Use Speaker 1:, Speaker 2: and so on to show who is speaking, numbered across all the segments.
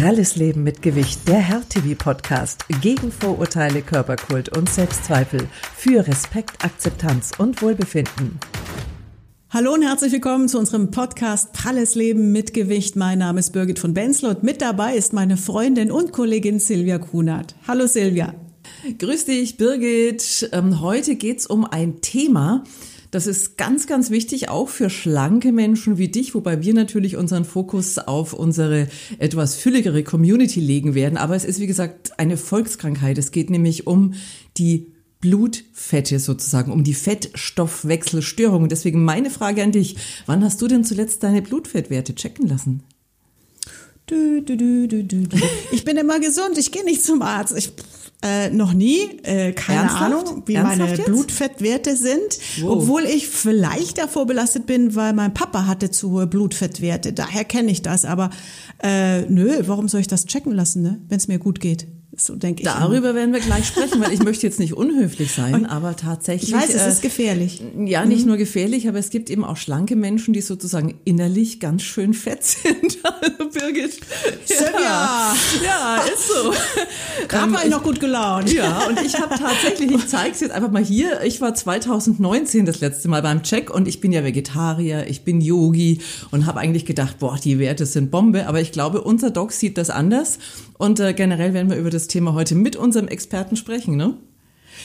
Speaker 1: Pralles Leben mit Gewicht, der Herr-TV-Podcast gegen Vorurteile, Körperkult und Selbstzweifel für Respekt, Akzeptanz und Wohlbefinden.
Speaker 2: Hallo und herzlich willkommen zu unserem Podcast Pralles Leben mit Gewicht. Mein Name ist Birgit von Benzler und mit dabei ist meine Freundin und Kollegin Silvia Kunert. Hallo Silvia.
Speaker 3: Grüß dich, Birgit. Ähm, heute geht's um ein Thema, das ist ganz, ganz wichtig, auch für schlanke Menschen wie dich, wobei wir natürlich unseren Fokus auf unsere etwas fülligere Community legen werden. Aber es ist, wie gesagt, eine Volkskrankheit. Es geht nämlich um die Blutfette sozusagen, um die Fettstoffwechselstörung. Deswegen meine Frage an dich, wann hast du denn zuletzt deine Blutfettwerte checken lassen?
Speaker 2: Du, du, du, du, du. Ich bin immer gesund, ich gehe nicht zum Arzt. Ich äh, noch nie, äh, keine
Speaker 3: Ernsthaft?
Speaker 2: Ahnung, wie
Speaker 3: Ernsthaft
Speaker 2: meine
Speaker 3: jetzt?
Speaker 2: Blutfettwerte sind,
Speaker 3: Wow.
Speaker 2: obwohl ich vielleicht davor belastet bin, weil mein Papa hatte zu hohe Blutfettwerte. Daher kenne ich das, aber äh, nö, warum soll ich das checken lassen, ne? wenn es mir gut geht? So denke ich. immer.
Speaker 3: Darüber werden wir gleich sprechen, weil ich möchte jetzt nicht unhöflich sein, aber tatsächlich.
Speaker 2: Ich weiß, es
Speaker 3: äh,
Speaker 2: ist gefährlich.
Speaker 3: Ja, nicht nur gefährlich, aber es gibt eben auch schlanke Menschen, die sozusagen innerlich ganz schön fett sind. Also Birgit.
Speaker 2: Silvia!
Speaker 3: Ja, ist so.
Speaker 2: Gerade war ich noch gut gelaunt.
Speaker 3: Ja, und ich habe tatsächlich, ich zeige es jetzt einfach mal hier, ich war 2019 das letzte Mal beim Check und ich bin ja Vegetarier, ich bin Yogi und habe eigentlich gedacht, boah, die Werte sind Bombe, aber ich glaube, unser Doc sieht das anders und äh, generell werden wir über das Thema heute mit unserem Experten sprechen, ne?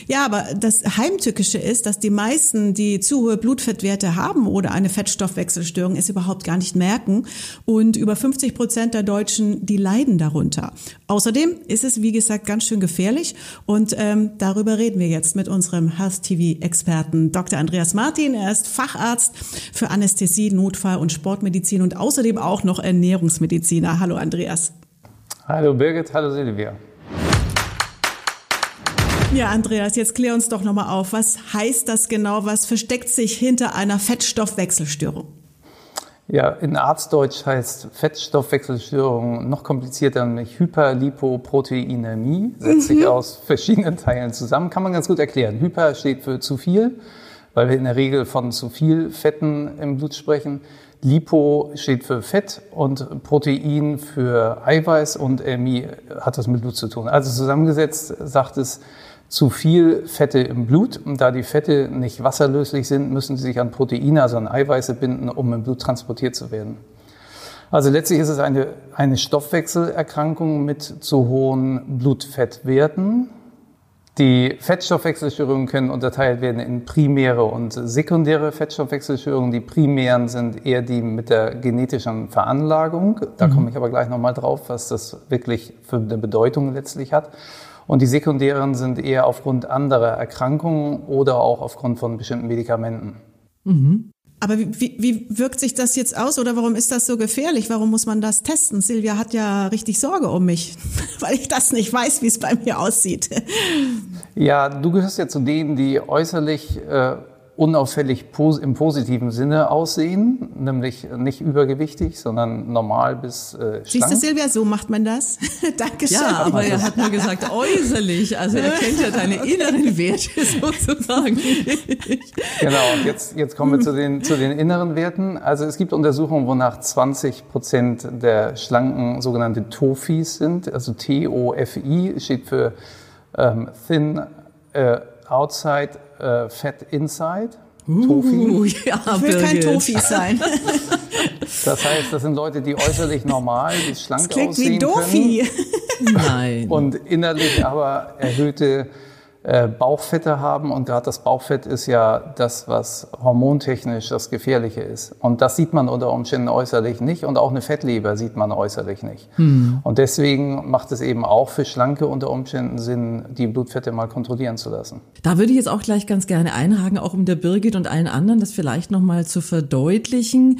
Speaker 2: Ja, aber das Heimtückische ist, dass die meisten, die zu hohe Blutfettwerte haben oder eine Fettstoffwechselstörung, es überhaupt gar nicht merken. Und über 50 Prozent der Deutschen, die leiden darunter. Außerdem ist es, wie gesagt, ganz schön gefährlich. Und ähm, darüber reden wir jetzt mit unserem Health-TV-Experten Dr. Andreas Martin. Er ist Facharzt für Anästhesie, Notfall und Sportmedizin und außerdem auch noch Ernährungsmediziner. Hallo Andreas.
Speaker 4: Hallo Birgit, hallo Silvia.
Speaker 2: Ja, Andreas, jetzt klär uns doch nochmal auf. Was heißt das genau? Was versteckt sich hinter einer Fettstoffwechselstörung?
Speaker 4: Ja, in Arztdeutsch heißt Fettstoffwechselstörung noch komplizierter, nämlich Hyperlipoproteinämie. Setzt sich aus verschiedenen Teilen zusammen. Kann man ganz gut erklären. Hyper steht für zu viel, weil wir in der Regel von zu viel Fetten im Blut sprechen. Lipo steht für Fett und Protein für Eiweiß und Ämie hat das mit Blut zu tun. Also zusammengesetzt sagt es zu viel Fette im Blut. Und da die Fette nicht wasserlöslich sind, müssen sie sich an Proteine, also an Eiweiße binden, um im Blut transportiert zu werden. Also letztlich ist es eine, eine Stoffwechselerkrankung mit zu hohen Blutfettwerten. Die Fettstoffwechselstörungen können unterteilt werden in primäre und sekundäre Fettstoffwechselstörungen. Die primären sind eher die mit der genetischen Veranlagung. Da komme ich aber gleich nochmal drauf, was das wirklich für eine Bedeutung letztlich hat. Und die sekundären sind eher aufgrund anderer Erkrankungen oder auch aufgrund von bestimmten Medikamenten.
Speaker 2: Aber wie, wie, wie wirkt sich das jetzt aus oder warum ist das so gefährlich? Warum muss man das testen? Silvia hat ja richtig Sorge um mich, weil ich das nicht weiß, wie es bei mir aussieht.
Speaker 4: Ja, du gehörst ja zu denen, die äußerlich äh, unauffällig pos im positiven Sinne aussehen, nämlich nicht übergewichtig, sondern normal bis äh,
Speaker 2: Siehst du,
Speaker 4: schlank.
Speaker 2: Silvia, so macht man das. Dankeschön.
Speaker 3: Ja, aber er hat nur gesagt äußerlich, also er kennt ja deine inneren Werte sozusagen.
Speaker 4: Genau, jetzt, jetzt kommen wir zu den, zu den inneren Werten. Also es gibt Untersuchungen, wonach 20 Prozent der Schlanken sogenannte TOFIs sind. Also T-O-F-I steht für ähm, Thin äh, Outside, äh, Fat Inside. TOFI.
Speaker 3: Uh, ja,
Speaker 2: ich will kein
Speaker 3: Birgit.
Speaker 2: Tofi sein.
Speaker 4: Das heißt, das sind Leute, die äußerlich normal, die schlank
Speaker 2: Das klingt
Speaker 4: aussehen
Speaker 2: wie
Speaker 4: können.
Speaker 2: Dofi.
Speaker 3: Nein.
Speaker 4: und innerlich aber erhöhte äh, Bauchfette haben. Und gerade das Bauchfett ist ja das, was hormontechnisch das Gefährliche ist. Und das sieht man unter Umständen äußerlich nicht. Und auch eine Fettleber sieht man äußerlich nicht. Und deswegen macht es eben auch für Schlanke unter Umständen Sinn, die Blutfette mal kontrollieren zu lassen.
Speaker 3: Da würde ich jetzt auch gleich ganz gerne einhaken, auch um der Birgit und allen anderen das vielleicht nochmal zu verdeutlichen.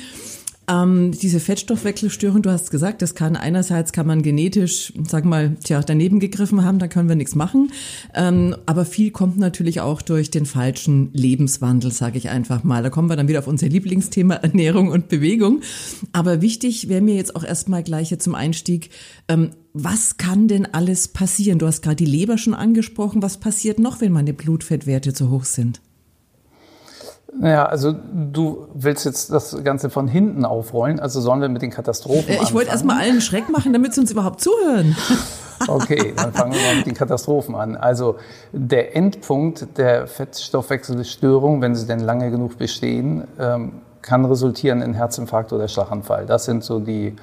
Speaker 3: Ähm, diese Fettstoffwechselstörung, du hast gesagt, das kann einerseits kann man genetisch, sag mal, tja, daneben gegriffen haben, da können wir nichts machen. Ähm, aber viel kommt natürlich auch durch den falschen Lebenswandel, sage ich einfach mal. Da kommen wir dann wieder auf unser Lieblingsthema Ernährung und Bewegung. Aber wichtig wäre mir jetzt auch erstmal gleich hier zum Einstieg, ähm, was kann denn alles passieren? Du hast gerade die Leber schon angesprochen. Was passiert noch, wenn meine Blutfettwerte zu hoch sind?
Speaker 4: Ja, also du willst jetzt das Ganze von hinten aufrollen, also sollen wir mit den Katastrophen
Speaker 3: äh, Ich wollte erstmal allen Schreck machen, damit sie uns überhaupt zuhören.
Speaker 4: Okay, dann fangen wir mal mit den Katastrophen an. Also der Endpunkt der Fettstoffwechselstörung, wenn sie denn lange genug bestehen, ähm, kann resultieren in Herzinfarkt oder Schlaganfall. Das sind so die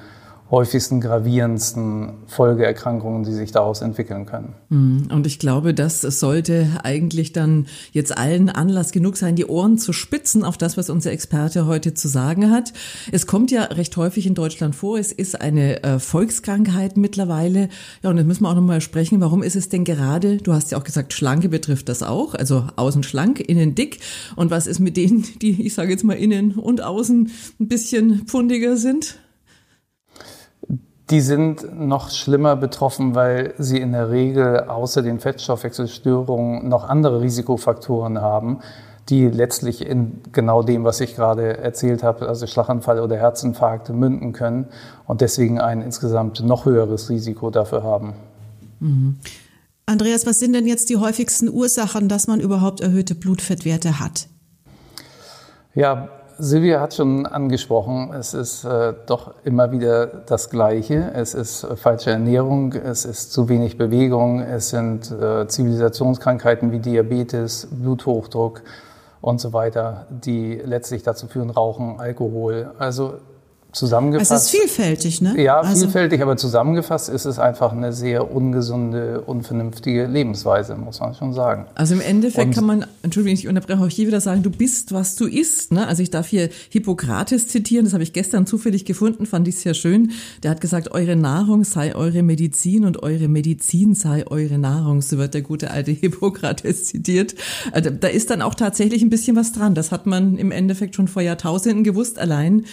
Speaker 4: häufigsten, gravierendsten Folgeerkrankungen, die sich daraus entwickeln können.
Speaker 3: Hm, und ich glaube, das sollte eigentlich dann jetzt allen Anlass genug sein, die Ohren zu spitzen auf das, was unser Experte heute zu sagen hat. Es kommt ja recht häufig in Deutschland vor. Es ist eine äh, Volkskrankheit mittlerweile. Ja, und jetzt müssen wir auch nochmal sprechen. Warum ist es denn gerade, du hast ja auch gesagt, Schlanke betrifft das auch, also außen schlank, innen dick. Und was ist mit denen, die, ich sage jetzt mal, innen und außen ein bisschen pfundiger sind?
Speaker 4: Die sind noch schlimmer betroffen, weil sie in der Regel außer den Fettstoffwechselstörungen noch andere Risikofaktoren haben, die letztlich in genau dem, was ich gerade erzählt habe, also Schlaganfall oder Herzinfarkte münden können und deswegen ein insgesamt noch höheres Risiko dafür haben.
Speaker 2: Mhm. Andreas, was sind denn jetzt die häufigsten Ursachen, dass man überhaupt erhöhte Blutfettwerte hat?
Speaker 4: Ja, Silvia hat schon angesprochen, es ist äh, doch immer wieder das Gleiche. Es ist äh, falsche Ernährung, es ist zu wenig Bewegung, es sind äh, Zivilisationskrankheiten wie Diabetes, Bluthochdruck und so weiter, die letztlich dazu führen, Rauchen, Alkohol. Also zusammengefasst.
Speaker 2: Es ist vielfältig, ne?
Speaker 4: Ja, also vielfältig, aber zusammengefasst ist es einfach eine sehr ungesunde, unvernünftige Lebensweise, muss man schon sagen.
Speaker 3: Also im Endeffekt Und kann man, Entschuldigung, ich unterbreche auch hier wieder sagen, du bist, was du isst. Ne? Also ich darf hier Hippokrates zitieren, das habe ich gestern zufällig gefunden, fand ich sehr schön. Der hat gesagt, eure Nahrung sei eure Medizin und eure Medizin sei eure Nahrung. So wird der gute alte Hippokrates zitiert. Also da ist dann auch tatsächlich ein bisschen was dran. Das hat man im Endeffekt schon vor Jahrtausenden gewusst, allein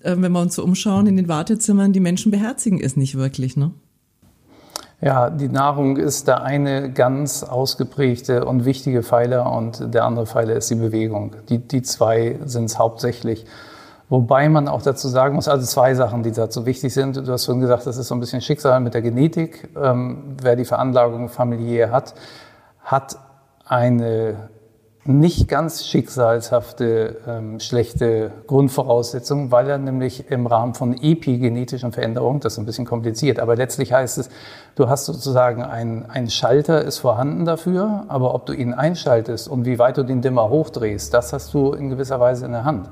Speaker 3: äh, wenn wir uns so umschauen in den Wartezimmern, die Menschen beherzigen es nicht wirklich, ne?
Speaker 4: Ja, die Nahrung ist der eine ganz ausgeprägte und wichtige Pfeiler und der andere Pfeiler ist die Bewegung. Die, die zwei sind es hauptsächlich. Wobei man auch dazu sagen muss, also zwei Sachen, die dazu wichtig sind. Du hast schon gesagt, das ist so ein bisschen Schicksal mit der Genetik. Ähm, wer die Veranlagung familiär hat, hat eine nicht ganz schicksalshafte, ähm, schlechte Grundvoraussetzung, weil er nämlich im Rahmen von epigenetischen Veränderungen, das ist ein bisschen kompliziert, aber letztlich heißt es, du hast sozusagen ein, ein Schalter ist vorhanden dafür, aber ob du ihn einschaltest und wie weit du den Dimmer hochdrehst, das hast du in gewisser Weise in der Hand.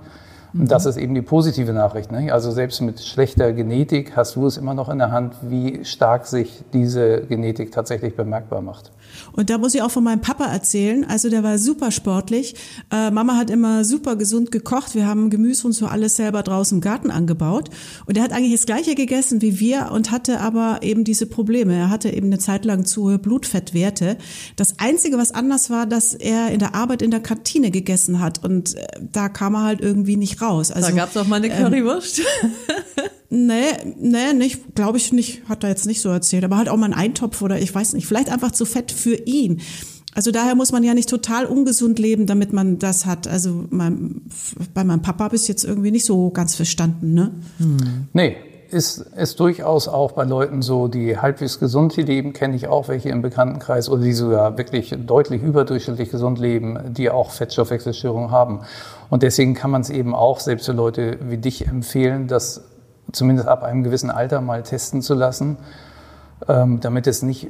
Speaker 4: Und das ist eben die positive Nachricht. Ne? Also selbst mit schlechter Genetik hast du es immer noch in der Hand, wie stark sich diese Genetik tatsächlich bemerkbar macht.
Speaker 2: Und da muss ich auch von meinem Papa erzählen. Also der war super sportlich. Äh, Mama hat immer super gesund gekocht. Wir haben Gemüse und so alles selber draußen im Garten angebaut. Und er hat eigentlich das Gleiche gegessen wie wir und hatte aber eben diese Probleme. Er hatte eben eine Zeit lang zu hohe Blutfettwerte. Das Einzige, was anders war, dass er in der Arbeit in der Kantine gegessen hat. Und äh, da kam er halt irgendwie nicht raus.
Speaker 3: Also, da gab's auch mal eine ähm, Currywurst. Ähm,
Speaker 2: Nee, nee, nicht, glaube ich nicht, hat er jetzt nicht so erzählt, aber halt auch mal ein Eintopf oder ich weiß nicht, vielleicht einfach zu fett für ihn. Also daher muss man ja nicht total ungesund leben, damit man das hat. Also mein, bei meinem Papa habe jetzt irgendwie nicht so ganz verstanden, ne?
Speaker 4: Hm. Nee, ist, ist durchaus auch bei Leuten so, die halbwegs gesund leben, kenne ich auch welche im Bekanntenkreis oder die sogar wirklich deutlich überdurchschnittlich gesund leben, die auch Fettstoffwechselstörungen haben. Und deswegen kann man es eben auch selbst für Leute wie dich empfehlen, dass zumindest ab einem gewissen Alter mal testen zu lassen, ähm, damit es nicht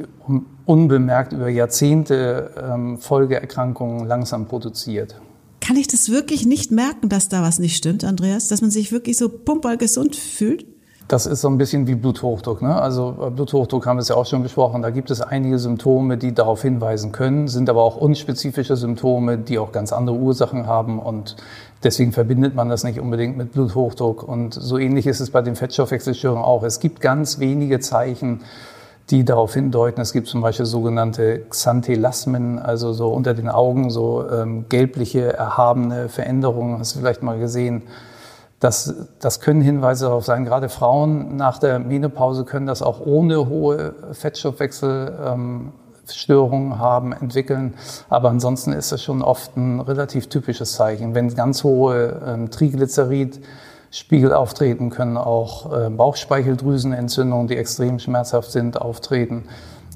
Speaker 4: unbemerkt über Jahrzehnte ähm, Folgeerkrankungen langsam produziert.
Speaker 2: Kann ich das wirklich nicht merken, dass da was nicht stimmt, Andreas? Dass man sich wirklich so pumperl gesund fühlt?
Speaker 4: Das ist so ein bisschen wie Bluthochdruck. Ne? Also äh, Bluthochdruck haben wir es ja auch schon besprochen. Da gibt es einige Symptome, die darauf hinweisen können, sind aber auch unspezifische Symptome, die auch ganz andere Ursachen haben und deswegen verbindet man das nicht unbedingt mit Bluthochdruck. Und so ähnlich ist es bei den Fettstoffwechselstörungen auch. Es gibt ganz wenige Zeichen, die darauf hindeuten. Es gibt zum Beispiel sogenannte Xanthelasmen, also so unter den Augen so ähm, gelbliche, erhabene Veränderungen. Hast du vielleicht mal gesehen? Das, das können Hinweise darauf sein. Gerade Frauen nach der Menopause können das auch ohne hohe Fettstoffwechselstörungen ähm, haben, entwickeln. Aber ansonsten ist das schon oft ein relativ typisches Zeichen. Wenn ganz hohe ähm, Triglycerid-Spiegel auftreten, können auch äh, Bauchspeicheldrüsenentzündungen, die extrem schmerzhaft sind, auftreten.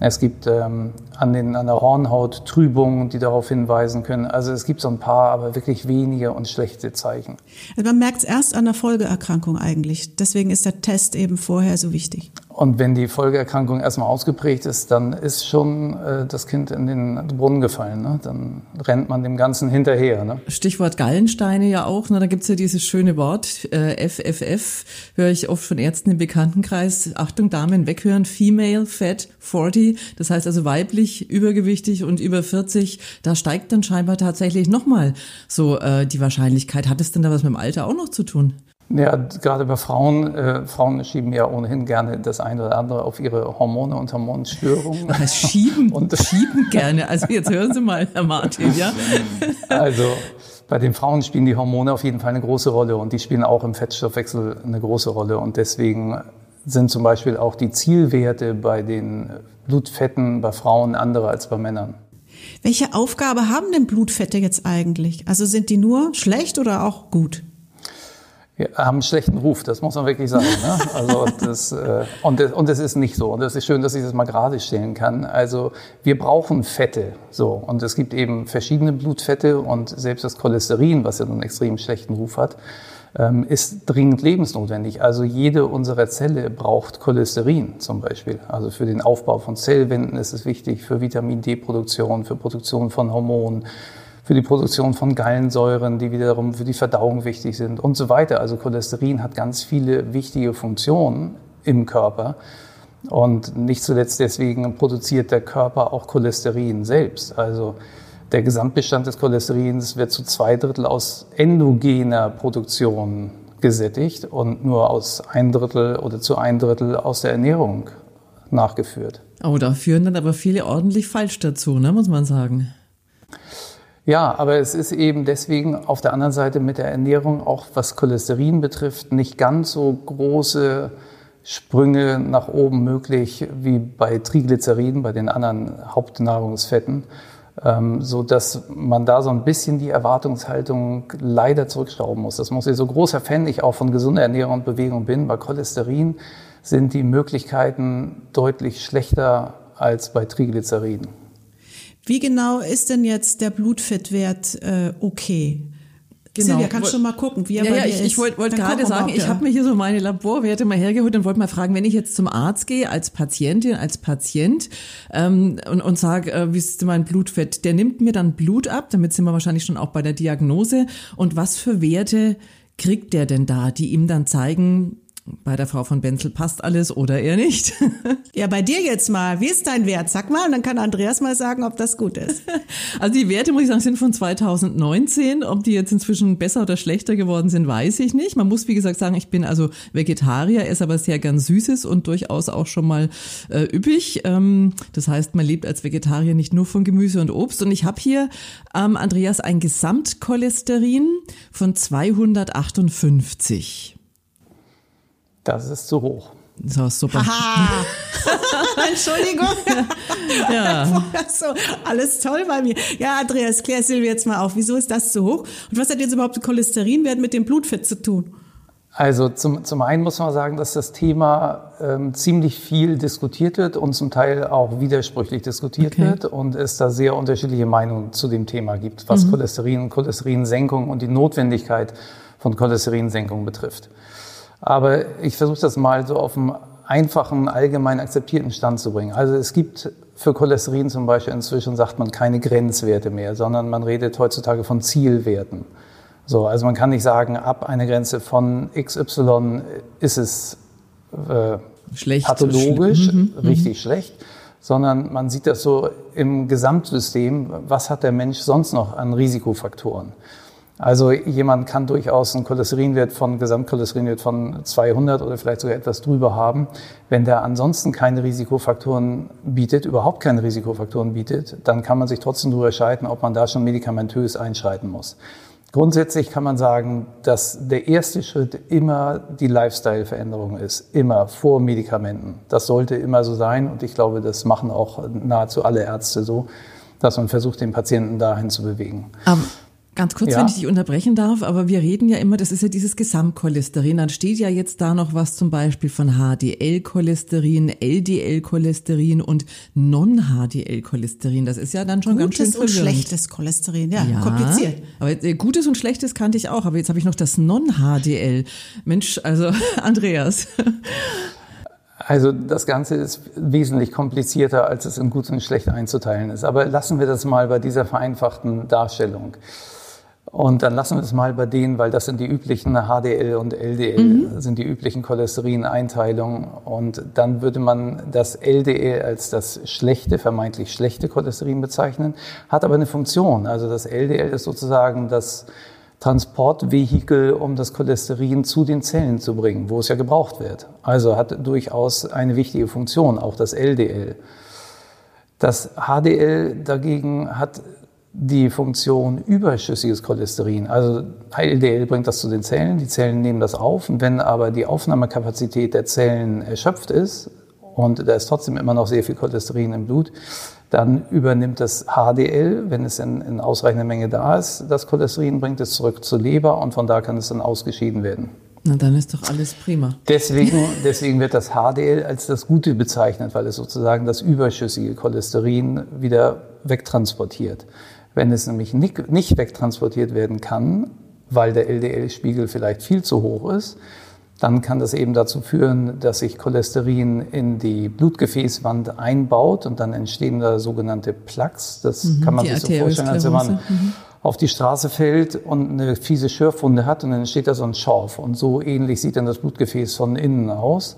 Speaker 4: Es gibt ähm, an, den, an der Hornhaut Trübungen, die darauf hinweisen können. Also es gibt so ein paar, aber wirklich wenige und schlechte Zeichen.
Speaker 2: Also man merkt es erst an der Folgeerkrankung eigentlich. Deswegen ist der Test eben vorher so wichtig.
Speaker 4: Und wenn die Folgeerkrankung erstmal ausgeprägt ist, dann ist schon äh, das Kind in den Brunnen gefallen. Ne? Dann rennt man dem Ganzen hinterher. Ne?
Speaker 3: Stichwort Gallensteine ja auch. Ne? Da gibt's ja dieses schöne Wort, äh, FFF, höre ich oft von Ärzten im Bekanntenkreis. Achtung, Damen, weghören, Female Fat 40. Das heißt also weiblich, übergewichtig und über 40. Da steigt dann scheinbar tatsächlich nochmal so äh, die Wahrscheinlichkeit. Hat es denn da was mit dem Alter auch noch zu tun?
Speaker 4: Ja, gerade bei Frauen, äh, Frauen schieben ja ohnehin gerne das eine oder andere auf ihre Hormone und Hormonstörungen.
Speaker 3: Was schieben und schieben gerne. Also jetzt hören Sie mal, Herr Martin, ja?
Speaker 4: Also bei den Frauen spielen die Hormone auf jeden Fall eine große Rolle und die spielen auch im Fettstoffwechsel eine große Rolle und deswegen sind zum Beispiel auch die Zielwerte bei den Blutfetten bei Frauen andere als bei Männern.
Speaker 2: Welche Aufgabe haben denn Blutfette jetzt eigentlich? Also sind die nur schlecht oder auch gut?
Speaker 4: Ja, haben einen schlechten Ruf, das muss man wirklich sagen. Ne? Also das, äh, und, das, und das ist nicht so. Und das ist schön, dass ich das mal gerade stellen kann. Also wir brauchen Fette. So. Und es gibt eben verschiedene Blutfette und selbst das Cholesterin, was ja einen extrem schlechten Ruf hat, ähm, ist dringend lebensnotwendig. Also jede unserer Zelle braucht Cholesterin zum Beispiel. Also für den Aufbau von Zellwänden ist es wichtig, für Vitamin D-Produktion, für Produktion von Hormonen für die Produktion von Gallensäuren, die wiederum für die Verdauung wichtig sind und so weiter. Also Cholesterin hat ganz viele wichtige Funktionen im Körper. Und nicht zuletzt deswegen produziert der Körper auch Cholesterin selbst. Also der Gesamtbestand des Cholesterins wird zu zwei Drittel aus endogener Produktion gesättigt und nur aus ein Drittel oder zu ein Drittel aus der Ernährung nachgeführt.
Speaker 3: Oh, da führen dann aber viele ordentlich falsch dazu, ne, muss man sagen.
Speaker 4: Ja, aber es ist eben deswegen auf der anderen Seite mit der Ernährung auch was Cholesterin betrifft nicht ganz so große Sprünge nach oben möglich wie bei Triglyceriden, bei den anderen Hauptnahrungsfetten, ähm, so dass man da so ein bisschen die Erwartungshaltung leider zurückschrauben muss. Das muss ich so großer Fan ich auch von gesunder Ernährung und Bewegung bin. Bei Cholesterin sind die Möglichkeiten deutlich schlechter als bei Triglyceriden.
Speaker 2: Wie genau ist denn jetzt der Blutfettwert äh, okay? Genau. Silvia, kannst du schon mal gucken, wie er
Speaker 3: ja,
Speaker 2: bei
Speaker 3: ja,
Speaker 2: dir
Speaker 3: ich,
Speaker 2: ist.
Speaker 3: Ich wollte wollt gerade sagen, ich habe mir hier so meine Laborwerte mal hergeholt und wollte mal fragen, wenn ich jetzt zum Arzt gehe, als Patientin, als Patient ähm, und, und sage, äh, wie ist mein Blutfett, der nimmt mir dann Blut ab, damit sind wir wahrscheinlich schon auch bei der Diagnose. Und was für Werte kriegt der denn da, die ihm dann zeigen, bei der Frau von Benzel passt alles oder eher nicht.
Speaker 2: ja, bei dir jetzt mal. Wie ist dein Wert? Sag mal, und dann kann Andreas mal sagen, ob das gut ist.
Speaker 3: Also die Werte, muss ich sagen, sind von 2019. Ob die jetzt inzwischen besser oder schlechter geworden sind, weiß ich nicht. Man muss, wie gesagt, sagen, ich bin also Vegetarier, esse aber sehr gern Süßes und durchaus auch schon mal äh, üppig. Ähm, das heißt, man lebt als Vegetarier nicht nur von Gemüse und Obst. Und ich habe hier, ähm, Andreas, ein Gesamtcholesterin von 258.
Speaker 4: Das ist zu hoch.
Speaker 3: So, super.
Speaker 2: Haha. Entschuldigung. ja. so, alles toll bei mir. Ja, Andreas, klär Silvia jetzt mal auf. Wieso ist das zu hoch? Und was hat jetzt überhaupt der Cholesterinwert mit dem Blutfett zu tun?
Speaker 4: Also zum, zum einen muss man sagen, dass das Thema ähm, ziemlich viel diskutiert wird und zum Teil auch widersprüchlich diskutiert okay. wird und es da sehr unterschiedliche Meinungen zu dem Thema gibt, was mhm. Cholesterin und Cholesterinsenkung und die Notwendigkeit von Cholesterinsenkung betrifft. Aber ich versuche das mal so auf einen einfachen, allgemein akzeptierten Stand zu bringen. Also es gibt für Cholesterin zum Beispiel inzwischen, sagt man, keine Grenzwerte mehr, sondern man redet heutzutage von Zielwerten. So, also man kann nicht sagen, ab einer Grenze von XY ist es äh, schlecht, pathologisch, schl mhm, mhm, richtig mhm. schlecht, sondern man sieht das so im Gesamtsystem, was hat der Mensch sonst noch an Risikofaktoren. Also jemand kann durchaus einen Cholesterinwert von Gesamtcholesterinwert von 200 oder vielleicht sogar etwas drüber haben. Wenn der ansonsten keine Risikofaktoren bietet, überhaupt keine Risikofaktoren bietet, dann kann man sich trotzdem darüber entscheiden, ob man da schon medikamentös einschreiten muss. Grundsätzlich kann man sagen, dass der erste Schritt immer die Lifestyle-Veränderung ist, immer vor Medikamenten. Das sollte immer so sein und ich glaube, das machen auch nahezu alle Ärzte so, dass man versucht, den Patienten dahin zu bewegen.
Speaker 3: Um Ganz kurz, ja. wenn ich dich unterbrechen darf, aber wir reden ja immer, das ist ja dieses Gesamtcholesterin. Dann steht ja jetzt da noch was zum Beispiel von HDL-Cholesterin, LDL-Cholesterin und Non-HDL-Cholesterin. Das ist ja dann schon
Speaker 2: Gutes
Speaker 3: ganz schön
Speaker 2: verwirrend. und schlechtes Cholesterin, ja, ja, kompliziert.
Speaker 3: Aber äh, Gutes und Schlechtes kannte ich auch, aber jetzt habe ich noch das Non-HDL. Mensch, also Andreas.
Speaker 4: Also das Ganze ist wesentlich komplizierter, als es in gut und schlecht einzuteilen ist. Aber lassen wir das mal bei dieser vereinfachten Darstellung. Und dann lassen wir es mal bei denen, weil das sind die üblichen HDL und LDL, mhm. sind die üblichen Cholesterineinteilungen. Und dann würde man das LDL als das schlechte, vermeintlich schlechte Cholesterin bezeichnen, hat aber eine Funktion. Also das LDL ist sozusagen das Transportvehikel, um das Cholesterin zu den Zellen zu bringen, wo es ja gebraucht wird. Also hat durchaus eine wichtige Funktion, auch das LDL. Das HDL dagegen hat die Funktion überschüssiges Cholesterin. Also LDL bringt das zu den Zellen, die Zellen nehmen das auf. Und wenn aber die Aufnahmekapazität der Zellen erschöpft ist und da ist trotzdem immer noch sehr viel Cholesterin im Blut, dann übernimmt das HDL, wenn es in, in ausreichender Menge da ist, das Cholesterin, bringt es zurück zur Leber und von da kann es dann ausgeschieden werden.
Speaker 3: Na, dann ist doch alles prima.
Speaker 4: Deswegen, deswegen wird das HDL als das Gute bezeichnet, weil es sozusagen das überschüssige Cholesterin wieder wegtransportiert. Wenn es nämlich nicht, nicht wegtransportiert werden kann, weil der LDL-Spiegel vielleicht viel zu hoch ist, dann kann das eben dazu führen, dass sich Cholesterin in die Blutgefäßwand einbaut und dann entstehen da sogenannte Plaques. Das mhm, kann man sich so vorstellen, als wenn man mhm. auf die Straße fällt und eine fiese Schürfwunde hat und dann entsteht da so ein Schorf. Und so ähnlich sieht dann das Blutgefäß von innen aus.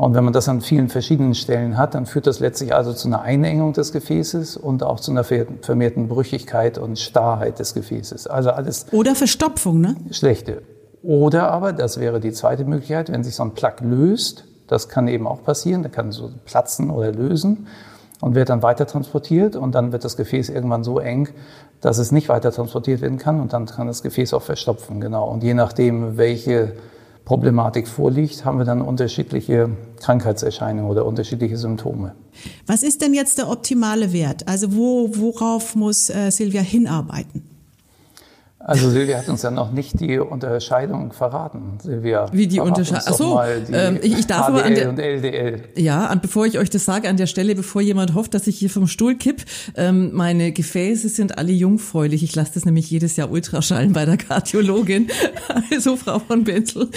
Speaker 4: Und wenn man das an vielen verschiedenen Stellen hat, dann führt das letztlich also zu einer Einengung des Gefäßes und auch zu einer vermehrten Brüchigkeit und Starrheit des Gefäßes. Also alles.
Speaker 2: Oder Verstopfung, ne?
Speaker 4: Schlechte. Oder aber, das wäre die zweite Möglichkeit, wenn sich so ein Plug löst, das kann eben auch passieren, der kann so platzen oder lösen und wird dann weiter transportiert und dann wird das Gefäß irgendwann so eng, dass es nicht weiter transportiert werden kann und dann kann das Gefäß auch verstopfen, genau. Und je nachdem, welche Problematik vorliegt, haben wir dann unterschiedliche Krankheitserscheinungen oder unterschiedliche Symptome.
Speaker 2: Was ist denn jetzt der optimale Wert? Also wo, worauf muss äh, Silvia hinarbeiten?
Speaker 4: Also Silvia hat uns ja noch nicht die Unterscheidung verraten. Silvia,
Speaker 3: wie die Unterscheidung? Achso, ähm, ich, ich darf
Speaker 4: HDL
Speaker 3: aber an der,
Speaker 4: und LDL.
Speaker 3: Ja, und bevor ich euch das sage, an der Stelle, bevor jemand hofft, dass ich hier vom Stuhl kipp, ähm, meine Gefäße sind alle jungfräulich. Ich lasse das nämlich jedes Jahr Ultraschallen bei der Kardiologin. also Frau von Benzel.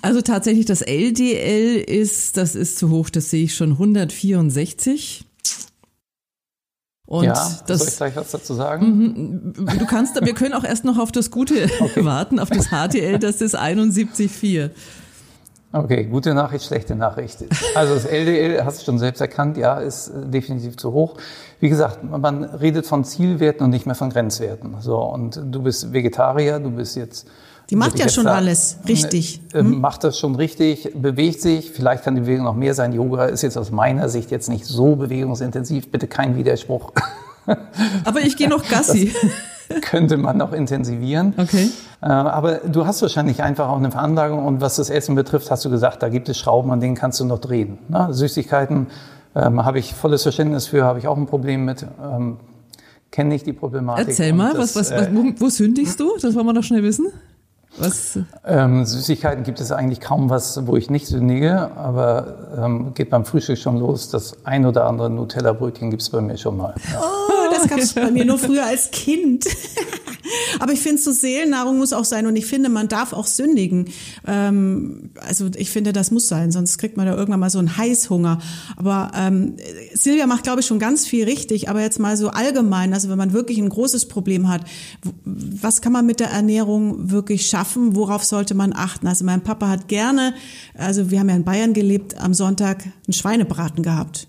Speaker 3: Also tatsächlich das LDL ist, das ist zu hoch, das sehe ich schon 164.
Speaker 4: Und ja, das, soll ich gleich was dazu sagen?
Speaker 3: Mhm. Du kannst, wir können auch erst noch auf das Gute okay. warten, auf das HTL, das ist 71,4.
Speaker 4: Okay, gute Nachricht, schlechte Nachricht. Also das LDL, hast du schon selbst erkannt, ja, ist definitiv zu hoch. Wie gesagt, man redet von Zielwerten und nicht mehr von Grenzwerten. So, und du bist Vegetarier, du bist jetzt
Speaker 2: die macht ja schon da, alles richtig.
Speaker 4: Äh, hm? Macht das schon richtig, bewegt sich. Vielleicht kann die Bewegung noch mehr sein. Yoga ist jetzt aus meiner Sicht jetzt nicht so bewegungsintensiv. Bitte kein Widerspruch.
Speaker 3: Aber ich gehe noch Gassi.
Speaker 4: Das könnte man noch intensivieren.
Speaker 3: Okay.
Speaker 4: Äh, aber du hast wahrscheinlich einfach auch eine Veranlagung. Und was das Essen betrifft, hast du gesagt, da gibt es Schrauben, an denen kannst du noch drehen. Ne? Süßigkeiten ähm, habe ich volles Verständnis für, habe ich auch ein Problem mit. Ähm, Kenne ich die Problematik.
Speaker 3: Erzähl mal, das, was, was, was, wo, wo sündigst du? Das wollen wir doch schnell wissen.
Speaker 4: Was? Ähm, Süßigkeiten gibt es eigentlich kaum was, wo ich nicht sündige, aber ähm, geht beim Frühstück schon los. Das ein oder andere Nutella-Brötchen gibt es bei mir schon mal.
Speaker 2: Oh, das gab es bei mir nur früher als Kind. Aber ich finde, so Seelennahrung muss auch sein und ich finde, man darf auch sündigen. Ähm, also ich finde, das muss sein, sonst kriegt man da irgendwann mal so einen Heißhunger. Aber ähm, Silvia macht, glaube ich, schon ganz viel richtig. Aber jetzt mal so allgemein, also wenn man wirklich ein großes Problem hat, was kann man mit der Ernährung wirklich schaffen? Worauf sollte man achten? Also mein Papa hat gerne, also wir haben ja in Bayern gelebt, am Sonntag einen Schweinebraten gehabt.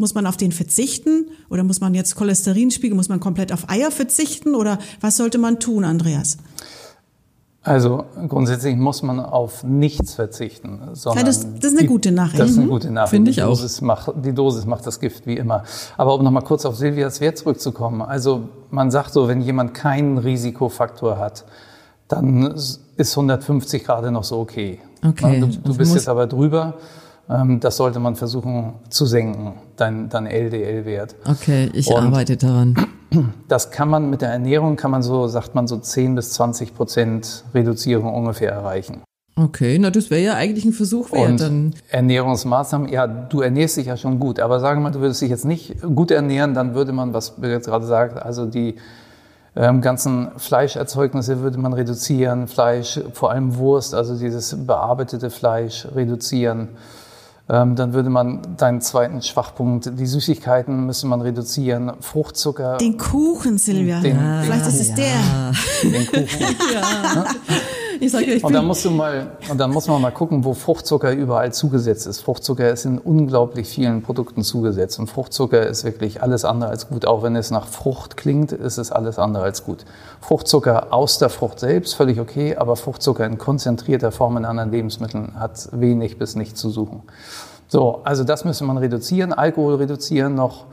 Speaker 2: Muss man auf den verzichten oder muss man jetzt Cholesterinspiegel, muss man komplett auf Eier verzichten oder was sollte man tun, Andreas?
Speaker 4: Also grundsätzlich muss man auf nichts verzichten.
Speaker 2: Sondern ja, das, das ist eine die, gute Nachricht.
Speaker 4: Das ist eine mhm. gute Nachricht.
Speaker 3: Finde ich auch.
Speaker 4: Macht, die Dosis macht das Gift wie immer. Aber um nochmal kurz auf Silvias Wert zurückzukommen. Also man sagt so, wenn jemand keinen Risikofaktor hat, dann ist 150 gerade noch so okay.
Speaker 3: Okay.
Speaker 4: Du, du bist jetzt aber drüber. Ähm, das sollte man versuchen zu senken, dein, dein LDL-Wert.
Speaker 3: Okay, ich Und arbeite daran.
Speaker 4: Das kann man mit der Ernährung, kann man so, sagt man so 10 bis 20 Prozent Reduzierung ungefähr erreichen.
Speaker 3: Okay, na das wäre ja eigentlich ein Versuch wert.
Speaker 4: Und
Speaker 3: dann.
Speaker 4: Ernährungsmaßnahmen, ja, du ernährst dich ja schon gut, aber sagen wir mal, du würdest dich jetzt nicht gut ernähren, dann würde man, was jetzt gerade sagt, also die ähm, ganzen Fleischerzeugnisse würde man reduzieren, Fleisch, vor allem Wurst, also dieses bearbeitete Fleisch reduzieren. Ähm, dann würde man deinen zweiten Schwachpunkt, die Süßigkeiten müsste man reduzieren, Fruchtzucker.
Speaker 2: Den Kuchen, Silvia.
Speaker 4: Den-
Speaker 2: ja. Vielleicht ist es
Speaker 3: ja.
Speaker 2: der.
Speaker 4: Den Kuchen.
Speaker 3: Ich sage ich
Speaker 4: Und dann musst du mal, und dann muss man mal gucken, wo Fruchtzucker überall zugesetzt ist. Fruchtzucker ist in unglaublich vielen Produkten zugesetzt. Und Fruchtzucker ist wirklich alles andere als gut. Auch wenn es nach Frucht klingt, ist es alles andere als gut. Fruchtzucker aus der Frucht selbst, völlig okay. Aber Fruchtzucker in konzentrierter Form in anderen Lebensmitteln hat wenig bis nichts zu suchen. So, also das müsste man reduzieren. Alkohol reduzieren noch.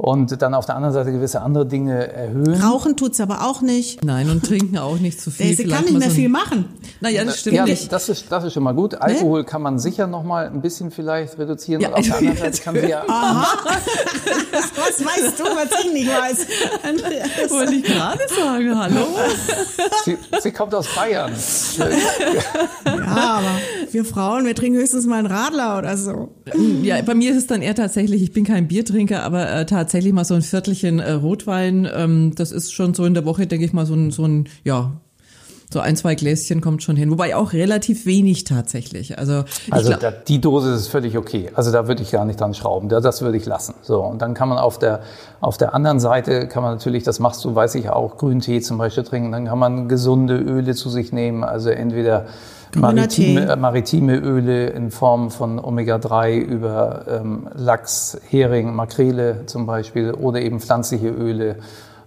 Speaker 4: Und dann auf der anderen Seite gewisse andere Dinge erhöhen.
Speaker 2: Rauchen tut's aber auch nicht.
Speaker 3: nein, und trinken auch nicht zu viel.
Speaker 2: Sie kann nicht mehr
Speaker 3: so
Speaker 2: viel machen.
Speaker 3: Naja, das stimmt
Speaker 4: ja,
Speaker 3: nicht.
Speaker 4: das ist, das ist schon mal gut. Alkohol kann man sicher noch mal ein bisschen vielleicht reduzieren.
Speaker 3: Ja,
Speaker 4: und auf der anderen Seite kann sie ja,
Speaker 2: Was weißt du, was ich nicht weiß? Andreas.
Speaker 3: Wollte ich gerade sagen, hallo?
Speaker 4: sie, sie kommt aus Bayern.
Speaker 2: Ja, aber wir Frauen, wir trinken höchstens mal einen Radler oder so.
Speaker 3: Ja, bei mir ist es dann eher tatsächlich, ich bin kein Biertrinker, aber äh, tatsächlich mal so ein Viertelchen äh, Rotwein, ähm, das ist schon so in der Woche, denke ich mal, so ein, so ein, ja, so ein, zwei Gläschen kommt schon hin. Wobei auch relativ wenig tatsächlich. Also,
Speaker 4: Also da, die Dosis ist völlig okay. Also da würde ich gar nicht dran schrauben. Da- Das würde ich lassen. So und dann kann man auf der auf der anderen Seite kann man natürlich, das machst du, weiß ich auch, Grüntee zum Beispiel trinken. Dann kann man gesunde Öle zu sich nehmen. Also entweder maritime,
Speaker 2: Tee.
Speaker 4: äh, maritime Öle in Form von Omega-3 über ähm, Lachs, Hering, Makrele zum Beispiel oder eben pflanzliche Öle,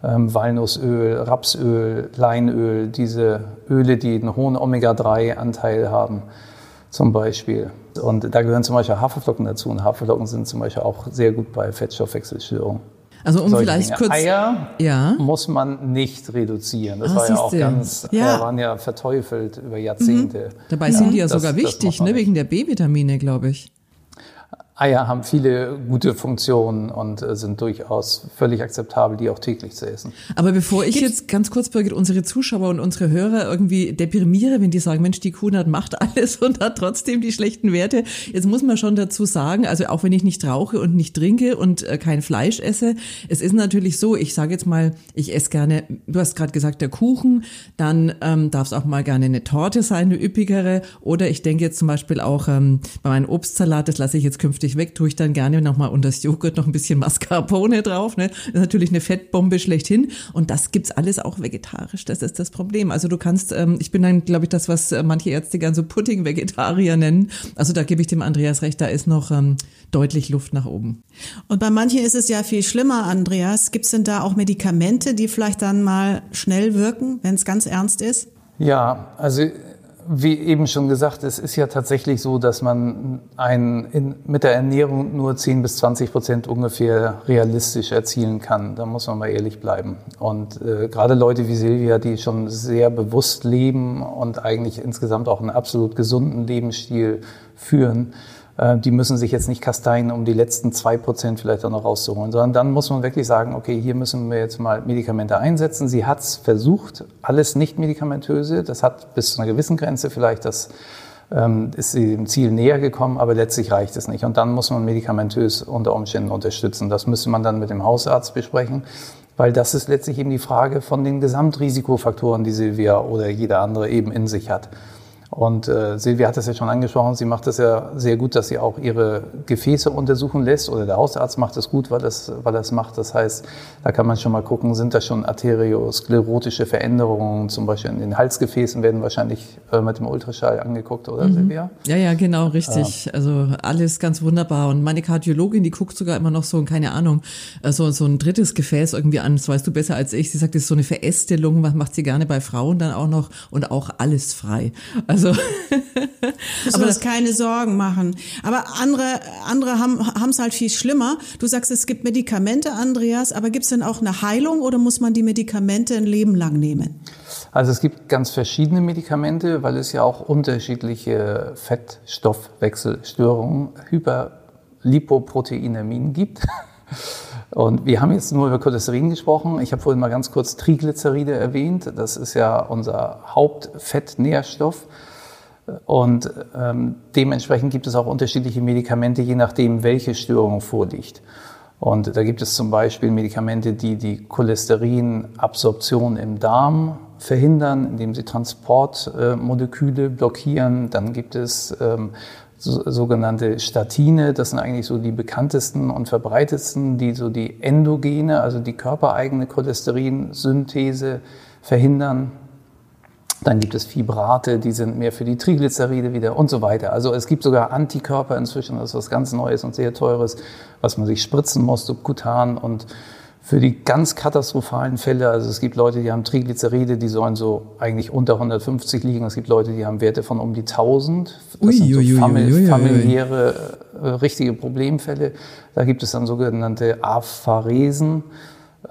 Speaker 4: ähm, Walnussöl, Rapsöl, Leinöl, diese Öle, die einen hohen Omega-3-Anteil haben zum Beispiel. Und da gehören zum Beispiel Haferflocken dazu. Und Haferflocken sind zum Beispiel auch sehr gut bei Fettstoffwechselstörungen.
Speaker 3: Also um
Speaker 4: Solche
Speaker 3: vielleicht
Speaker 4: Dinge.
Speaker 3: kurz.
Speaker 4: Eier
Speaker 3: Ja.
Speaker 4: muss man nicht reduzieren. Das
Speaker 3: Ah,
Speaker 4: war ja auch ganz,
Speaker 2: Ja.
Speaker 4: Waren ja verteufelt über Jahrzehnte.
Speaker 3: Dabei sind die ja
Speaker 4: Das-
Speaker 3: sogar wichtig, ne, wegen der B-Vitamine, glaube ich.
Speaker 4: Eier haben viele gute Funktionen und äh, sind durchaus völlig akzeptabel, die auch täglich zu essen.
Speaker 3: Aber bevor ich jetzt ganz kurz, Birgit, unsere Zuschauer und unsere Hörer irgendwie deprimiere, wenn die sagen, Mensch, die Kuh hat macht alles und hat trotzdem die schlechten Werte. Jetzt muss man schon dazu sagen, also auch wenn ich nicht rauche und nicht trinke und äh, kein Fleisch esse, es ist natürlich so, ich sage jetzt mal, ich esse gerne, du hast gerade gesagt, der Kuchen, dann ähm, darf es auch mal gerne eine Torte sein, eine üppigere. Oder ich denke jetzt zum Beispiel auch ähm, bei meinem Obstsalat, das lasse ich jetzt künftig weg, tue ich dann gerne nochmal unter das Joghurt noch ein bisschen Mascarpone drauf. Ne? Das ist natürlich eine Fettbombe schlechthin. Und das gibt's alles auch vegetarisch. Das ist das Problem. Also du kannst, ähm, ich bin dann, glaube ich, das, was äh, manche Ärzte gern so Pudding-Vegetarier nennen. Also da gebe ich dem Andreas recht, da ist noch ähm, deutlich Luft nach oben.
Speaker 2: Und bei manchen ist es ja viel schlimmer, Andreas. Gibt's denn da auch Medikamente, die vielleicht dann mal schnell wirken, wenn es ganz ernst ist?
Speaker 4: Ja, also wie eben schon gesagt, es ist ja tatsächlich so, dass man ein, in, mit der Ernährung nur 10 bis 20 Prozent ungefähr realistisch erzielen kann. Da muss man mal ehrlich bleiben. Und äh, gerade Leute wie Silvia, die schon sehr bewusst leben und eigentlich insgesamt auch einen absolut gesunden Lebensstil führen, die müssen sich jetzt nicht kasteien, um die letzten zwei Prozent vielleicht auch noch rauszuholen, sondern dann muss man wirklich sagen, okay, hier müssen wir jetzt mal Medikamente einsetzen. Sie hat es versucht, alles nicht medikamentöse. Das hat bis zu einer gewissen Grenze vielleicht das ähm, ist sie dem Ziel näher gekommen, aber letztlich reicht es nicht. Und dann muss man medikamentös unter Umständen unterstützen. Das müsste man dann mit dem Hausarzt besprechen, weil das ist letztlich eben die Frage von den Gesamtrisikofaktoren, die Silvia oder jeder andere eben in sich hat. Und äh, Silvia hat das ja schon angesprochen, sie macht das ja sehr gut, dass sie auch ihre Gefäße untersuchen lässt oder der Hausarzt macht das gut, weil das, weil das macht. Das heißt, da kann man schon mal gucken, sind da schon arteriosklerotische Veränderungen, zum Beispiel in den Halsgefäßen werden wahrscheinlich äh, mit dem Ultraschall angeguckt, oder Silvia?
Speaker 3: Ja, ja, genau, richtig. Also alles ganz wunderbar. Und meine Kardiologin, die guckt sogar immer noch so, keine Ahnung, äh, so, so ein drittes Gefäß irgendwie an. Das weißt du besser als ich. Sie sagt, das ist so eine Verästelung, was macht sie gerne bei Frauen dann auch noch und auch alles frei. Also,
Speaker 2: Du sollst keine Sorgen machen. Aber andere, andere haben es halt viel schlimmer. Du sagst, es gibt Medikamente, Andreas, aber gibt es denn auch eine Heilung oder muss man die Medikamente ein Leben lang nehmen?
Speaker 4: Also es gibt ganz verschiedene Medikamente, weil es ja auch unterschiedliche Fettstoffwechselstörungen, Hyperlipoproteinämien gibt. Und wir haben jetzt nur über Cholesterin gesprochen. Ich habe vorhin mal ganz kurz Triglyceride erwähnt. Das ist ja unser Hauptfettnährstoff. Und ähm, dementsprechend gibt es auch unterschiedliche Medikamente, je nachdem, welche Störung vorliegt. Und da gibt es zum Beispiel Medikamente, die die Cholesterinabsorption im Darm verhindern, indem sie Transportmoleküle blockieren. Dann gibt es ähm, so, sogenannte Statine, das sind eigentlich so die bekanntesten und verbreitetsten, die so die endogene, also die körpereigene Cholesterinsynthese verhindern. Dann gibt es Fibrate, die sind mehr für die Triglyceride wieder und so weiter. Also es gibt sogar Antikörper inzwischen, das ist was ganz Neues und sehr Teures, was man sich spritzen muss, subkutan und für die ganz katastrophalen Fälle, also es gibt Leute, die haben Triglyceride, die sollen so eigentlich unter 150 liegen. Es gibt Leute, die haben Werte von um die 1000. Das ui, sind so ui, famili ui, familiäre, äh, richtige Problemfälle. Da gibt es dann sogenannte Apharesen.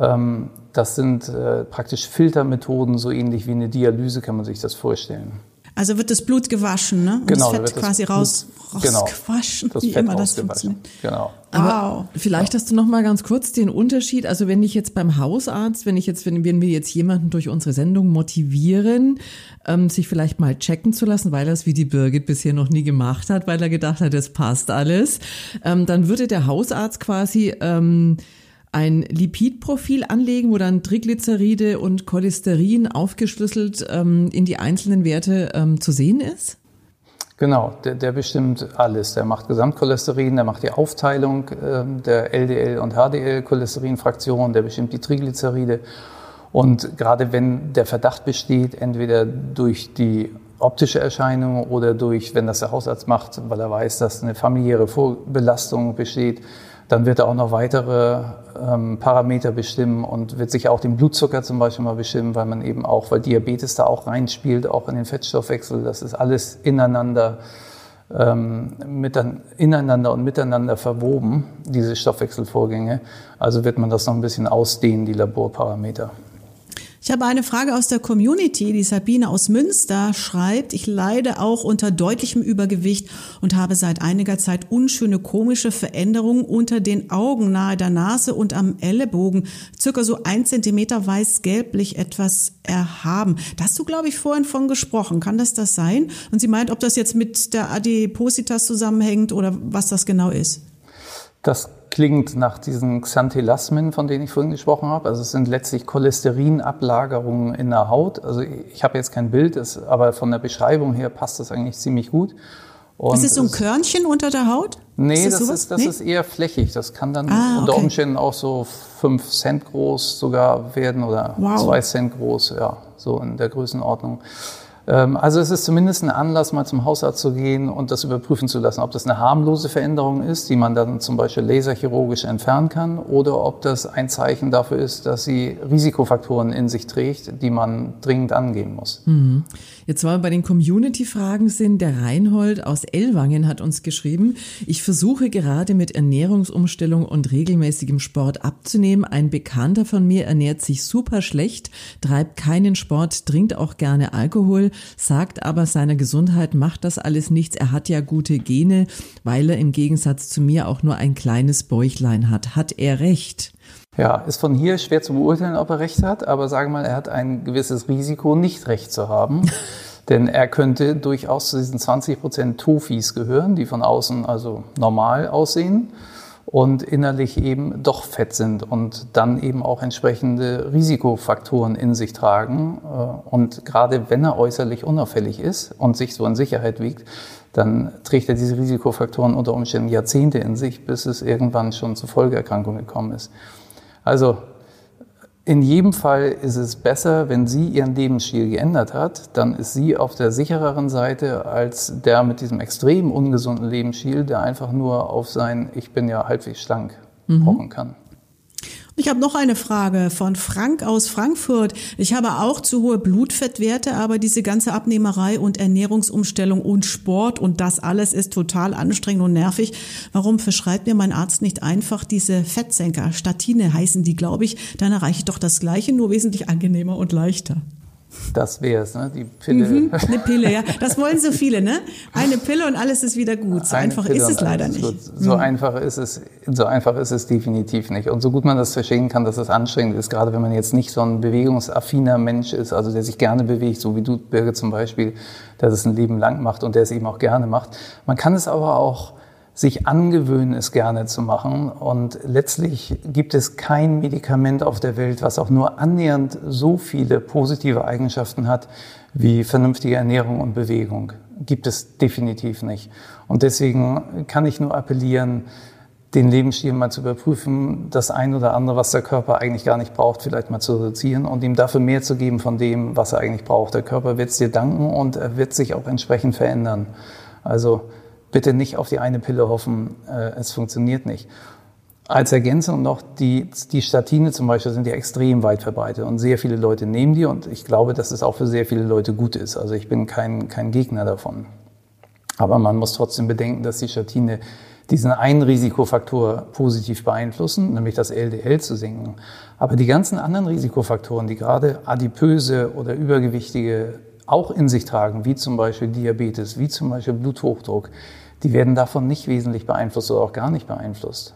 Speaker 4: Ähm, das sind äh, praktisch Filtermethoden, so ähnlich wie eine Dialyse kann man sich das vorstellen.
Speaker 2: Also wird das Blut gewaschen, ne? Und
Speaker 4: genau,
Speaker 2: das Fett quasi raus,
Speaker 4: genau,
Speaker 2: rausgewaschen,
Speaker 4: das wie Fett immer das funktioniert. Genau.
Speaker 3: Aber wow. vielleicht hast du noch mal ganz kurz den Unterschied. Also wenn ich jetzt beim Hausarzt, wenn ich jetzt, wenn, wenn wir jetzt jemanden durch unsere Sendung motivieren, ähm, sich vielleicht mal checken zu lassen, weil er es wie die Birgit bisher noch nie gemacht hat, weil er gedacht hat, es passt alles, ähm, dann würde der Hausarzt quasi ähm, ein Lipidprofil anlegen, wo dann Triglyceride und Cholesterin aufgeschlüsselt ähm, in die einzelnen Werte ähm, zu sehen ist?
Speaker 4: Genau, der, der bestimmt alles. Der macht Gesamtcholesterin, der macht die Aufteilung äh, der LDL- und HDL-Cholesterinfraktion, der bestimmt die Triglyceride. Und gerade wenn der Verdacht besteht, entweder durch die optische Erscheinung oder durch, wenn das der Hausarzt macht, weil er weiß, dass eine familiäre Vorbelastung besteht, dann wird er auch noch weitere ähm, Parameter bestimmen und wird sich auch den Blutzucker zum Beispiel mal bestimmen, weil man eben auch, weil Diabetes da auch reinspielt, auch in den Fettstoffwechsel. Das ist alles ineinander, ähm, mit, ineinander und miteinander verwoben, diese Stoffwechselvorgänge. Also wird man das noch ein bisschen ausdehnen, die Laborparameter.
Speaker 2: Ich habe eine Frage aus der Community. Die Sabine aus Münster schreibt, ich leide auch unter deutlichem Übergewicht und habe seit einiger Zeit unschöne komische Veränderungen unter den Augen nahe der Nase und am Ellenbogen. Circa so ein Zentimeter weiß-gelblich etwas erhaben. Da hast du, glaube ich, vorhin von gesprochen. Kann das das sein? Und sie meint, ob das jetzt mit der Adipositas zusammenhängt oder was das genau ist.
Speaker 4: Das klingt nach diesen Xanthelasmen, von denen ich vorhin gesprochen habe. Also es sind letztlich Cholesterinablagerungen in der Haut. Also ich habe jetzt kein Bild, aber von der Beschreibung her passt das eigentlich ziemlich gut.
Speaker 2: Und ist es so ein Körnchen unter der Haut?
Speaker 4: Nee, ist das, das, ist, das nee? ist eher flächig. Das kann dann ah, unter okay. Umständen auch so fünf Cent groß sogar werden oder wow. zwei Cent groß, ja, so in der Größenordnung. Ähm, also es ist zumindest ein Anlass, mal zum Hausarzt zu gehen und das überprüfen zu lassen, ob das eine harmlose Veränderung ist, die man dann zum Beispiel laserchirurgisch entfernen kann, oder ob das ein Zeichen dafür ist, dass sie Risikofaktoren in sich trägt, die man dringend angehen muss.
Speaker 3: Mhm. Jetzt weil wir bei den Community-Fragen sind, der Reinhold aus Ellwangen hat uns geschrieben, ich versuche gerade mit Ernährungsumstellung und regelmäßigem Sport abzunehmen. Ein Bekannter von mir ernährt sich super schlecht, treibt keinen Sport, trinkt auch gerne Alkohol, sagt aber seiner Gesundheit macht das alles nichts. Er hat ja gute Gene, weil er im Gegensatz zu mir auch nur ein kleines Bäuchlein hat. Hat er recht?
Speaker 4: Ja, ist von hier schwer zu beurteilen, ob er recht hat, aber sagen wir mal, er hat ein gewisses Risiko, nicht recht zu haben. Denn er könnte durchaus zu diesen 20 Prozent Tofis gehören, die von außen also normal aussehen und innerlich eben doch fett sind und dann eben auch entsprechende Risikofaktoren in sich tragen. Äh, und gerade wenn er äußerlich unauffällig ist und sich so in Sicherheit wiegt, dann trägt er diese Risikofaktoren unter Umständen Jahrzehnte in sich, bis es irgendwann schon zu Folgeerkrankungen gekommen ist. Also in jedem Fall ist es besser, wenn sie ihren Lebensstil geändert hat, dann ist sie auf der sichereren Seite als der mit diesem extrem ungesunden Lebensstil, der einfach nur auf sein Ich bin ja halbwegs schlank mhm. pochen kann.
Speaker 2: Ich habe noch eine Frage von Frank aus Frankfurt. Ich habe auch zu hohe Blutfettwerte, aber diese ganze Abnehmerei und Ernährungsumstellung und Sport und das alles ist total anstrengend und nervig. Warum verschreibt mir mein Arzt nicht einfach diese Fettsenker? Statine heißen die, glaube ich. Dann erreiche ich doch das Gleiche, nur wesentlich angenehmer und leichter.
Speaker 4: Das wäre es, ne? Die Pille.
Speaker 2: Mhm, eine Pille, ja. Das wollen so viele, ne? Eine Pille und alles ist wieder gut. So
Speaker 4: Eine
Speaker 2: einfach
Speaker 4: Pille
Speaker 2: ist es leider nicht.
Speaker 4: gut. So einfach ist es, so einfach ist es definitiv nicht. Und so gut man das verstehen kann, dass es anstrengend ist, gerade wenn man jetzt nicht so ein bewegungsaffiner Mensch ist, also der sich gerne bewegt, so wie du, Birgit zum Beispiel, der das ein Leben lang macht und der es eben auch gerne macht. Man kann es aber auch sich angewöhnen, es gerne zu machen. Und letztlich gibt es kein Medikament auf der Welt, was auch nur annähernd so viele positive Eigenschaften hat wie vernünftige Ernährung und Bewegung. Gibt es definitiv nicht. Und deswegen kann ich nur appellieren, den Lebensstil mal zu überprüfen, das ein oder andere, was der Körper eigentlich gar nicht braucht, vielleicht mal zu reduzieren und ihm dafür mehr zu geben von dem, was er eigentlich braucht. Der Körper wird es dir danken und er wird sich auch entsprechend verändern. Also bitte nicht auf die eine Pille hoffen, äh, es funktioniert nicht. Als Ergänzung noch, die, die Statine zum Beispiel sind ja extrem weit verbreitet und sehr viele Leute nehmen die und ich glaube, dass es auch für sehr viele Leute gut ist. Also ich bin kein, kein Gegner davon. Aber man muss trotzdem bedenken, dass die Statine diesen einen Risikofaktor positiv beeinflussen, nämlich das LDL zu senken. Aber die ganzen anderen Risikofaktoren, die gerade adipöse oder übergewichtige auch in sich tragen, wie zum Beispiel Diabetes, wie zum Beispiel Bluthochdruck, die werden davon nicht wesentlich beeinflusst oder auch gar nicht beeinflusst.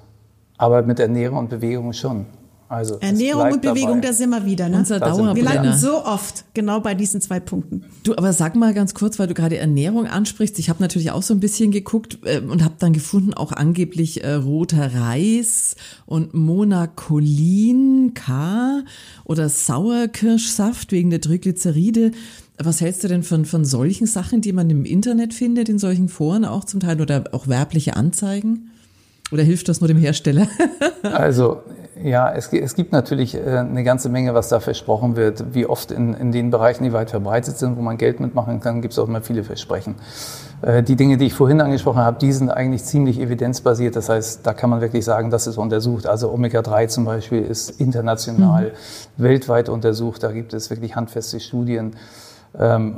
Speaker 4: Aber mit Ernährung und Bewegung schon. Also
Speaker 2: Ernährung und Bewegung,
Speaker 4: dabei.
Speaker 2: da sind wir wieder, ne?
Speaker 3: Unser
Speaker 4: Da sind wir
Speaker 2: landen so oft genau bei diesen zwei Punkten.
Speaker 3: Du, aber sag mal ganz kurz, weil du gerade Ernährung ansprichst. Ich habe natürlich auch so ein bisschen geguckt äh, und habe dann gefunden, auch angeblich äh, roter Reis und Monacolin K oder Sauerkirschsaft wegen der Triglyceride. Was hältst du denn von, von solchen Sachen, die man im Internet findet, in solchen Foren auch zum Teil oder auch werbliche Anzeigen? Oder hilft das nur dem Hersteller?
Speaker 4: Also ja, es, es gibt natürlich äh, eine ganze Menge, was da versprochen wird. Wie oft in, in den Bereichen, die weit verbreitet sind, wo man Geld mitmachen kann, gibt es auch immer viele Versprechen. Äh, die Dinge, die ich vorhin angesprochen habe, die sind eigentlich ziemlich evidenzbasiert. Das heißt, da kann man wirklich sagen, das ist untersucht. Also Omega-3 zum Beispiel ist international, weltweit untersucht. Da gibt es wirklich handfeste Studien. Ähm,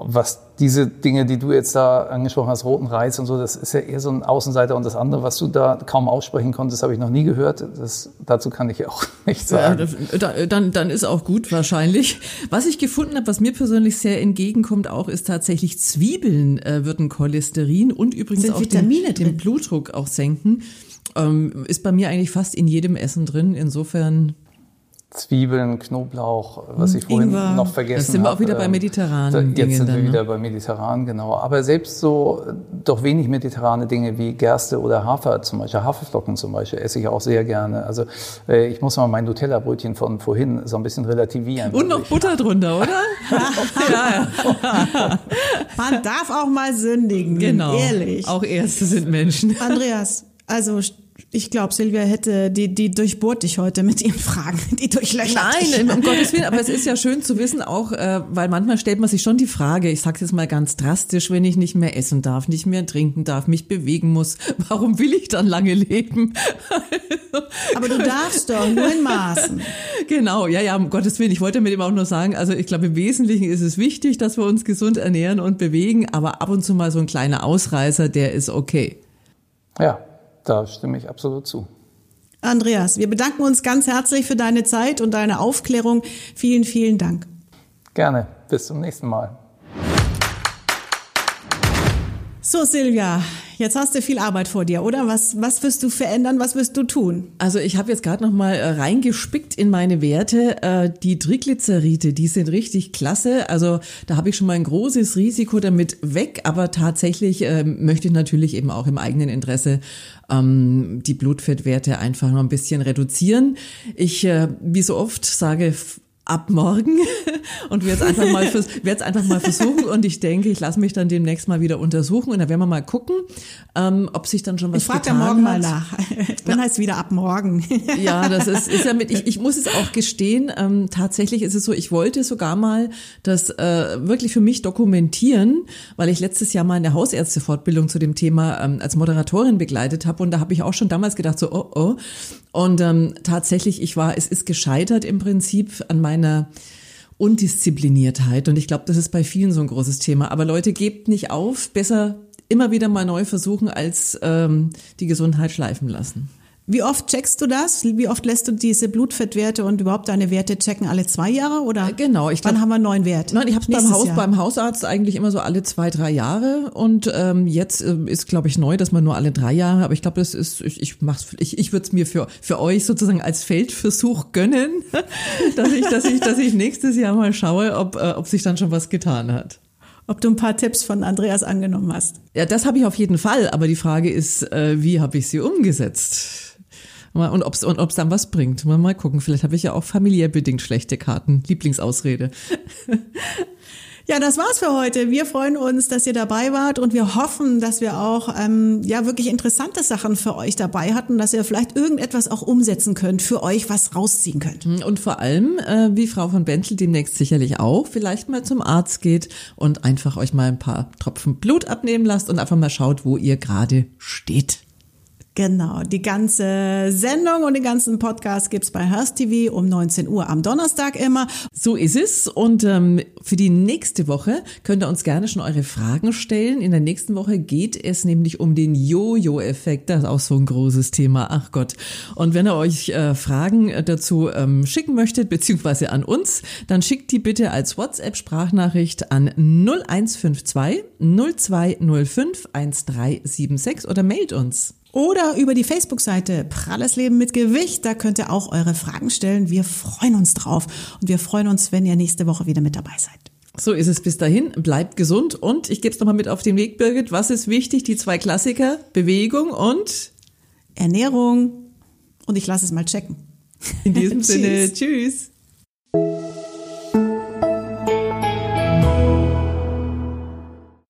Speaker 4: was diese Dinge, die du jetzt da angesprochen hast, roten Reis und so, das ist ja eher so ein Außenseiter. Und das andere, was du da kaum aussprechen konntest, habe ich noch nie gehört. Das, dazu kann ich auch nichts
Speaker 3: Ja,
Speaker 4: sagen.
Speaker 3: da- dann, dann ist auch gut wahrscheinlich. Was ich gefunden habe, was mir persönlich sehr entgegenkommt, auch ist tatsächlich Zwiebeln äh, würden Cholesterin und übrigens
Speaker 2: Sind
Speaker 3: auch
Speaker 2: Vitamine
Speaker 3: den, den? Blutdruck auch senken. Ähm, ist bei mir eigentlich fast in jedem Essen drin. Insofern
Speaker 4: Zwiebeln, Knoblauch, was ich vorhin
Speaker 2: Ingwer.
Speaker 4: noch vergessen
Speaker 3: Da sind wir
Speaker 4: habe.
Speaker 3: auch wieder bei mediterranen
Speaker 4: Jetzt sind
Speaker 3: dann,
Speaker 4: wir
Speaker 3: ne?
Speaker 4: wieder bei mediterran, genau. Aber selbst so doch wenig mediterrane Dinge wie Gerste oder Hafer zum Beispiel, Haferflocken zum Beispiel, esse ich auch sehr gerne. Also äh, ich muss mal mein Nutella-Brötchen von vorhin so ein bisschen relativieren.
Speaker 3: und noch
Speaker 4: Also
Speaker 3: Butter drunter, oder? ja, ja,
Speaker 2: Man darf auch mal sündigen.
Speaker 3: genau.
Speaker 2: Ehrlich.
Speaker 3: Auch Ärzte sind Menschen.
Speaker 2: Andreas, also ich glaube, Silvia hätte, die, die durchbohrt dich heute mit ihren Fragen. Die durchlöchert dich.
Speaker 3: Nein, um Gottes Willen, aber es ist ja schön zu wissen, auch, äh, weil manchmal stellt man sich schon die Frage, ich sage jetzt mal ganz drastisch, wenn ich nicht mehr essen darf, nicht mehr trinken darf, mich bewegen muss, warum will ich dann lange leben?
Speaker 2: Aber du darfst doch, nur in Maßen.
Speaker 3: genau, ja, ja, um Gottes Willen. Ich wollte mit ihm auch nur sagen, also ich glaube, im Wesentlichen ist es wichtig, dass wir uns gesund ernähren und bewegen, aber ab und zu mal so ein kleiner Ausreißer, der ist okay.
Speaker 4: Ja, da stimme ich absolut zu.
Speaker 2: Andreas, wir bedanken uns ganz herzlich für deine Zeit und deine Aufklärung. Vielen, vielen Dank.
Speaker 4: Gerne. Bis zum nächsten Mal.
Speaker 2: So, Silvia, jetzt hast du viel Arbeit vor dir, oder? Was, was wirst du verändern? Was wirst du tun?
Speaker 3: Also ich habe jetzt gerade noch mal äh, reingespickt in meine Werte. Äh, die Triglyceride, die sind richtig klasse. Also da habe ich schon mal ein großes Risiko damit weg. Aber tatsächlich äh, möchte ich natürlich eben auch im eigenen Interesse ähm, die Blutfettwerte einfach noch ein bisschen reduzieren. Ich, wie so oft, sage ab morgen und werde es einfach mal werde es einfach mal versuchen und ich denke, ich lasse mich dann demnächst mal wieder untersuchen und dann werden wir mal gucken, ähm, ob sich dann schon was
Speaker 2: Ich frage da
Speaker 3: getan
Speaker 2: morgen mal
Speaker 3: hat.
Speaker 2: nach. Dann heißt wieder ab morgen.
Speaker 3: Ja, das ist, ist ja mit, ich, ich muss es auch gestehen, ähm, tatsächlich ist es so, ich wollte sogar mal das äh, wirklich für mich dokumentieren, weil ich letztes Jahr mal eine Hausärztefortbildung zu dem Thema ähm, als Moderatorin begleitet habe und da habe ich auch schon damals gedacht, so, oh, oh. Und ähm, tatsächlich, ich war, es ist gescheitert im Prinzip an meiner Undiszipliniertheit und ich glaube, das ist bei vielen so ein großes Thema. Aber Leute, gebt nicht auf, besser immer wieder mal neu versuchen, als ähm, die Gesundheit schleifen lassen.
Speaker 2: Wie oft checkst du das? Wie oft lässt du diese Blutfettwerte und überhaupt deine Werte checken? Alle zwei Jahre oder?
Speaker 3: Genau. Ich glaub,
Speaker 2: Wann haben wir einen neuen Wert?
Speaker 3: Nein, ich habe es beim,
Speaker 2: Nächstes
Speaker 3: Haus,
Speaker 2: Jahr.
Speaker 3: beim Hausarzt eigentlich immer so alle zwei, drei Jahre und ähm, jetzt äh, ist, glaube ich, neu, dass man nur alle drei Jahre, aber ich glaube, das ist, ich, ich mach's, ich, ich würde es mir für, für euch sozusagen als Feldversuch gönnen, dass ich, dass ich, dass ich nächstes Jahr mal schaue, ob, äh, ob sich dann schon was getan hat.
Speaker 2: Ob du ein paar Tipps von Andreas angenommen hast.
Speaker 3: Ja, das habe ich auf jeden Fall, aber die Frage ist, äh, wie habe ich sie umgesetzt? Und ob es und ob's dann was bringt. Mal, mal gucken. Vielleicht habe ich ja auch familiär bedingt schlechte Karten. Lieblingsausrede.
Speaker 2: Ja, das war's für heute. Wir freuen uns, dass ihr dabei wart und wir hoffen, dass wir auch ähm, ja wirklich interessante Sachen für euch dabei hatten, dass ihr vielleicht irgendetwas auch umsetzen könnt, für euch was rausziehen könnt.
Speaker 3: Und vor allem, äh, wie Frau von Bentel demnächst sicherlich auch, vielleicht mal zum Arzt geht und einfach euch mal ein paar Tropfen Blut abnehmen lasst und einfach mal schaut, wo ihr gerade steht.
Speaker 2: Genau, die ganze Sendung und den ganzen Podcast gibt's bei Hearst TV um 19 Uhr am Donnerstag immer.
Speaker 3: So ist es. Und ähm, für die nächste Woche könnt ihr uns gerne schon eure Fragen stellen. In der nächsten Woche geht es nämlich um den Jojo-Effekt. Das ist auch so ein großes Thema. Ach Gott. Und wenn ihr euch äh, Fragen dazu ähm, schicken möchtet, beziehungsweise an uns, dann schickt die bitte als WhatsApp-Sprachnachricht an 0152 0205 1376 oder mailt uns.
Speaker 2: Oder über die Facebook-Seite Pralles Leben mit Gewicht. Da könnt ihr auch eure Fragen stellen. Wir freuen uns drauf. Und wir freuen uns, wenn ihr nächste Woche wieder mit dabei seid.
Speaker 3: So ist es bis dahin. Bleibt gesund und ich gebe es nochmal mit auf den Weg, Birgit. Was ist wichtig? Die zwei Klassiker, Bewegung und
Speaker 2: Ernährung. Und ich lasse es mal checken.
Speaker 3: in diesem. Sinne, tschüss.